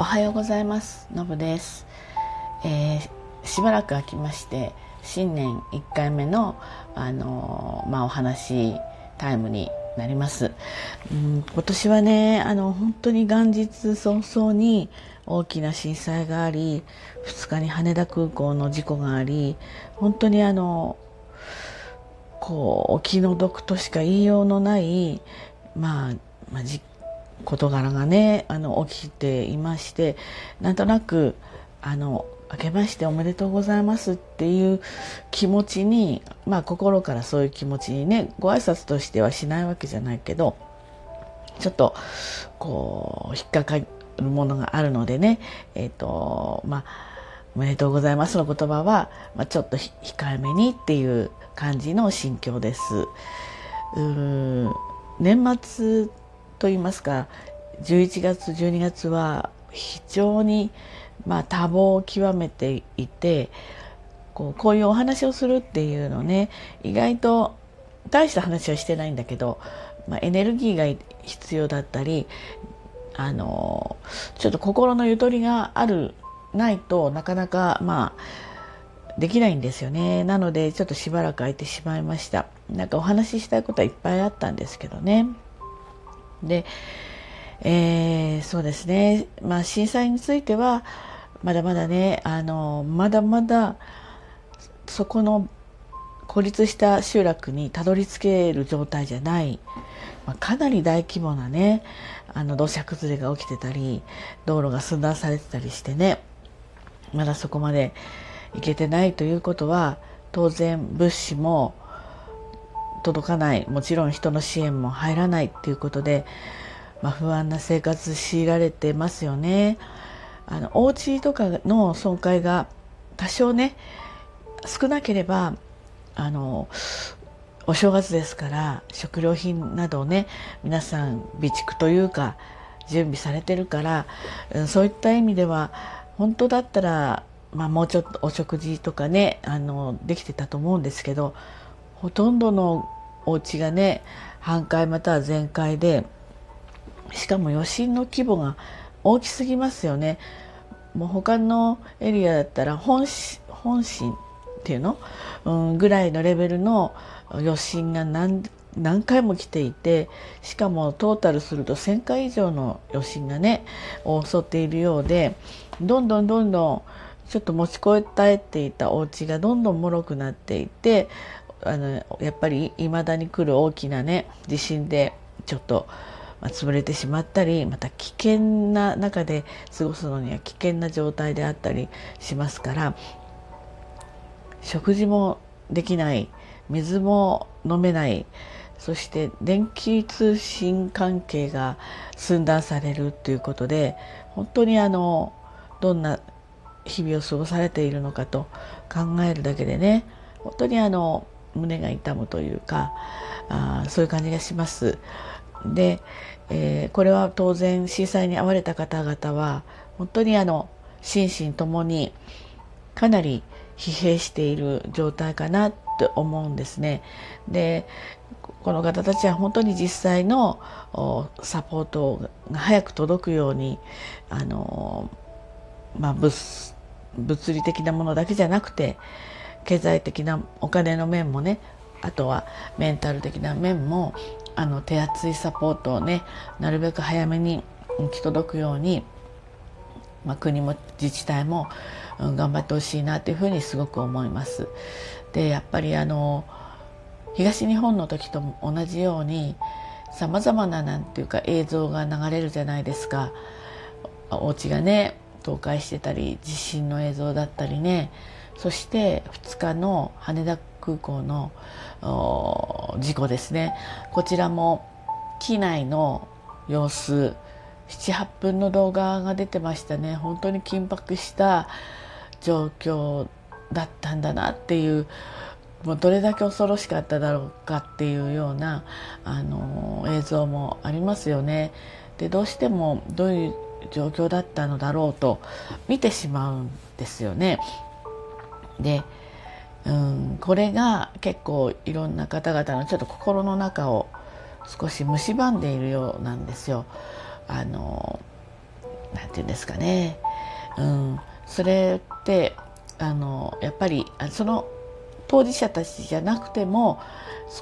おはようございます。のぶです、えー、しばらく空きまして新年1回目のあのまあ、お話タイムになります、うん、今年はねあの本当に元日早々に大きな震災があり2日に羽田空港の事故があり本当にあのこうお気の毒としか言いようのないまあ、まあ、事柄がねあの起きていましてなんとなくあの明けましておめでとうございますっていう気持ちにまあ心からそういう気持ちにねご挨拶としてはしないわけじゃないけどちょっとこう引っかかるものがあるのでねえっ、ー、とまあおめでとうございますの言葉は、まあ、ちょっと控えめにっていう感じの心境です。うー年末といいますか11月12月は非常にまあ多忙を極めていてこうこういうお話をするっていうのね意外と大した話はしてないんだけど、まあ、エネルギーが必要だったりあのちょっと心のゆとりがあるないとなかなかまあできないんですよね。なのでちょっとしばらく空いてしまいました。なんかお話ししたいことはいっぱいあったんですけどね。で、えー、そうですね、まあ、震災についてはまだまだねあのまだまだそこの孤立した集落にたどり着ける状態じゃない、まあ、かなり大規模なねあの土砂崩れが起きてたり道路が寸断されてたりしてねまだそこまで行けてないということは当然物資も届かないもちろん人の支援も入らないっていうことで、まあ、不安な生活強いられてますよね。あのお家とかの損壊が多少ね少なければあのお正月ですから食料品などをね皆さん備蓄というか準備されてるからそういった意味では本当だったら、まあ、もうちょっとお食事とかねあのできてたと思うんですけどほとんどのお家がね半壊または全壊でしかも余震の規模が大きすぎますよね。もう他のエリアだったら本本震っていうの、うん、ぐらいのレベルの余震が何何回も来ていてしかもトータルすると1,000回以上の余震がね襲っているようでどんどんどんどんちょっと持ち越えたえていたお家がどんどん脆くなっていてあのやっぱり未だに来る大きなね地震でちょっと、まあ、潰れてしまったりまた危険な中で過ごすのには危険な状態であったりしますから食事もできない水も飲めないそして電気通信関係が寸断されるということで本当にあのどんな日々を過ごされているのかと考えるだけでね本当にあの胸が痛むというかあそういう感じがします。で、えー、これは当然震災に遭われた方々は本当にあの心身ともにかなり疲弊している状態かなって思うんですね。でこの方たちは本当に実際のサポートが早く届くようにあの、まあ、物物理的なものだけじゃなくて経済的なお金の面もねあとはメンタル的な面もあの手厚いサポートをねなるべく早めに行き届くように、まあ、国も自治体も、うん、頑張ってほしいなというふうにすごく思います。でやっぱりあの東日本の時と同じようにさまざまななんていうか映像が流れるじゃないですかお家がね倒壊してたり地震の映像だったりねそして2日の羽田空港の事故ですねこちらも機内の様子78分の動画が出てましたね本当に緊迫した状況だったんだなっていうもうどれだけ恐ろしかっただろうかっていうようなあの映像もありますよね。でどうしてもどういう状況だったのだろうと見てしまうんですよね。で、うん、これが結構いろんな方々のちょっと心の中を少し蝕んでいるようなんですよ。あの何て言うんですかね、うん、それってあのやっぱりその当事者たちじゃなくても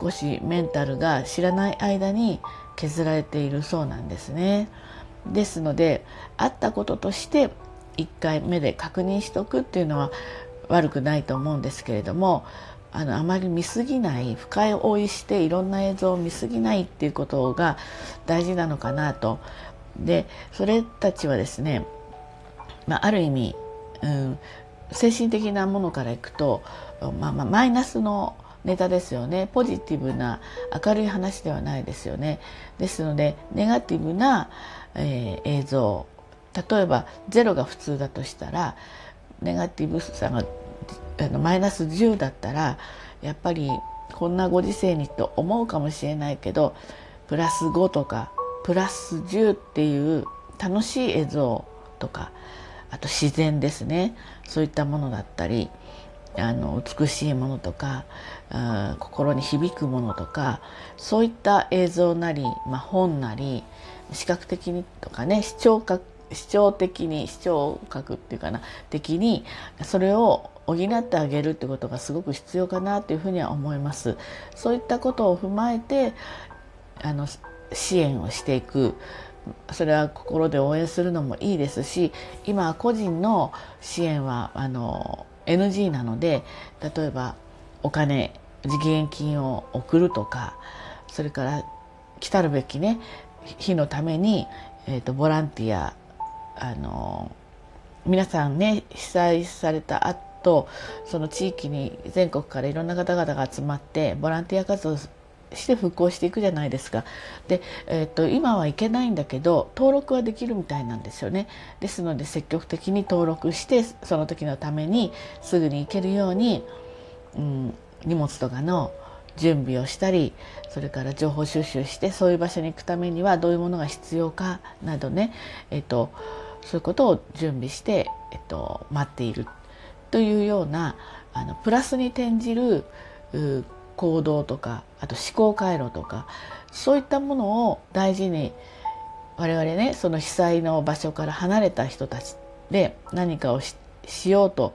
少しメンタルが知らない間に削られているそうなんですね。ですのであったこととして1回目で確認しておくっていうのは悪くないと思うんですけれどもあのあまり見すぎない深い追いしていろんな映像を見すぎないっていうことが大事なのかなと。でそれたちはですね、まあ、ある意味、うん、精神的なものからいくと、まあ、まあマイナスのネタですよねポジティブな明るい話ではないですよねですのでネガティブな、えー、映像例えば0が普通だとしたらネガティブさがあのマイナス10だったらやっぱりこんなご時世にと思うかもしれないけどプラス5とかプラス10っていう楽しい映像とかあと自然ですね。そういったものだったりあの美しいものとか心に響くものとかそういった映像なり、まあ、本なり視覚的にとかね視聴覚視聴的に視聴覚っていうかな的にそれを補ってあげるってことがすごく必要かなというふうには思います。そういったことを踏まえてあの支援をしていくそれは心で応援するのもいいですし今個人の支援はあの NG なので例えばお金義援金を送るとかそれから来たるべきね日のために、えーと、ボランティアあの皆さんね被災された後その地域に全国からいろんな方々が集まってボランティア活動して復興していくじゃないですか。で、えーと、今はいけないんだけど登録はできるみたいなんですよね。ですので積極的に登録してその時のためにすぐに行けるように、うん、荷物とかの準備をしたりそれから情報収集してそういう場所に行くためにはどういうものが必要かなどね、えーと、そういうことを準備して、えーと、待っているというようなあのプラスに転じる行動とかあと思考回路とかそういったものを大事に我々ねその被災の場所から離れた人たちで何かをしようと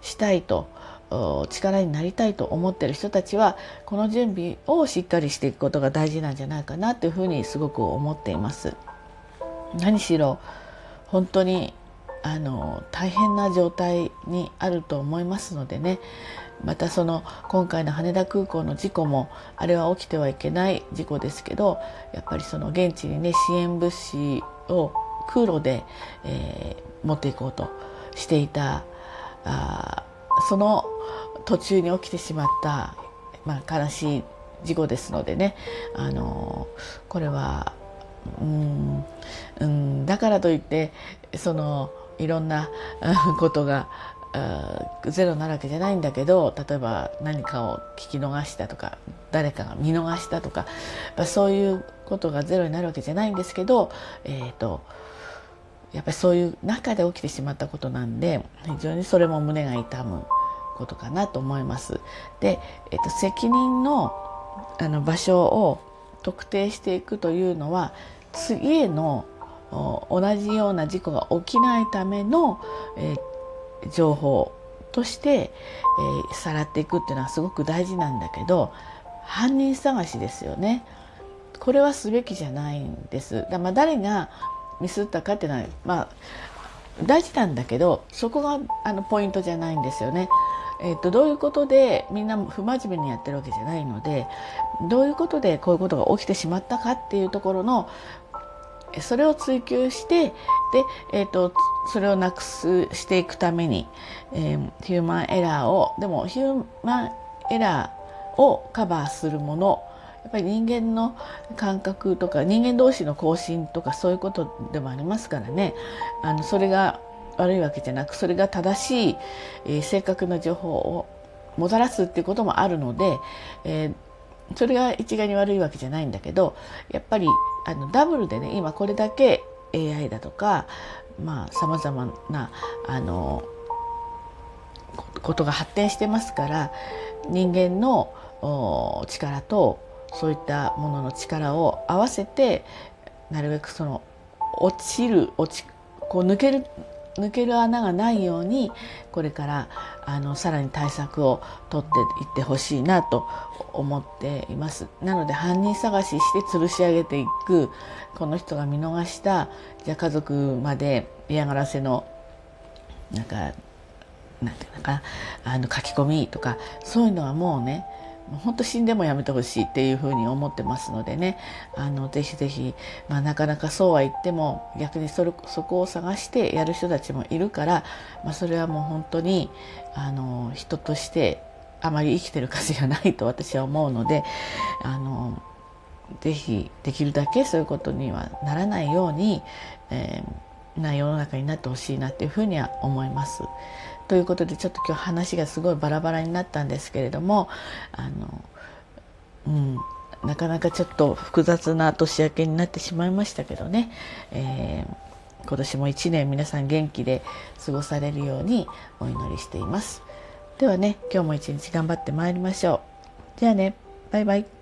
したいと力になりたいと思ってる人たちはこの準備をしっかりしていくことが大事なんじゃないかなというふうにすごく思っています。何しろ本当にあの大変な状態にあると思いますのでね。またその今回の羽田空港の事故もあれは起きてはいけない事故ですけどやっぱりその現地にね支援物資を空路で、えー、持っていこうとしていたあその途中に起きてしまった、まあ、悲しい事故ですのでね。あのこれはうんうんだからといってそのいろんなことがゼロなるわけじゃないんだけど例えば何かを聞き逃したとか誰かが見逃したとかそういうことがゼロになるわけじゃないんですけど、えーと、やっぱりそういう中で起きてしまったことなんで非常にそれも胸が痛むことかなと思います。で、えーと、責任のあの場所を特定していくというのは次への同じような事故が起きないための、えー情報として、えー、さらっていくっていうのはすごく大事なんだけど犯人探しですよねこれはすべきじゃないんですだまあ誰がミスったかっていうのはまあ大事なんだけどそこがあのポイントじゃないんですよね。えーと、どういうことでみんな不真面目にやってるわけじゃないのでどういうことでこういうことが起きてしまったかっていうところのそれを追求してで、えーと、それをなくすしていくために、えー、ヒューマンエラーをでもヒューマンエラーをカバーするものやっぱり人間の感覚とか人間同士の交信とかそういうことでもありますからね。あのそれが悪いわけじゃなくそれが正しい、えー、正確な情報をもたらすっていうこともあるので、えーそれが一概に悪いわけじゃないんだけどやっぱりあのダブルでね今これだけ AI だとかまあさまざまなあのことが発展してますから人間の力とそういったものの力を合わせてなるべくその落ちる落ちこう抜ける抜ける穴がないようにこれからあのさらに対策を取っていってほしいなと思っています。なので犯人探しして吊るし上げていくこの人が見逃したじゃあ家族まで嫌がらせのなんかなんていうのかあの書き込みとかそういうのはもうね本当死んでもやめてほしいっていうふうに思ってますのでねあのぜひぜひ、まあ、なかなかそうは言っても逆にそれそこを探してやる人たちもいるから、まあ、それはもう本当にあの人としてあまり生きてる価値がないと 私は思うのであのぜひできるだけそういうことにはならないように、えー、な世の中になってほしいなっていうふうには思います。ということでちょっと今日話がすごいバラバラになったんですけれどもあの、うん、なかなかちょっと複雑な年明けになってしまいましたけどね、えー、今年も一年皆さん元気で過ごされるようにお祈りしています。ではね今日も一日頑張ってまいりましょう。じゃあねバイバイ。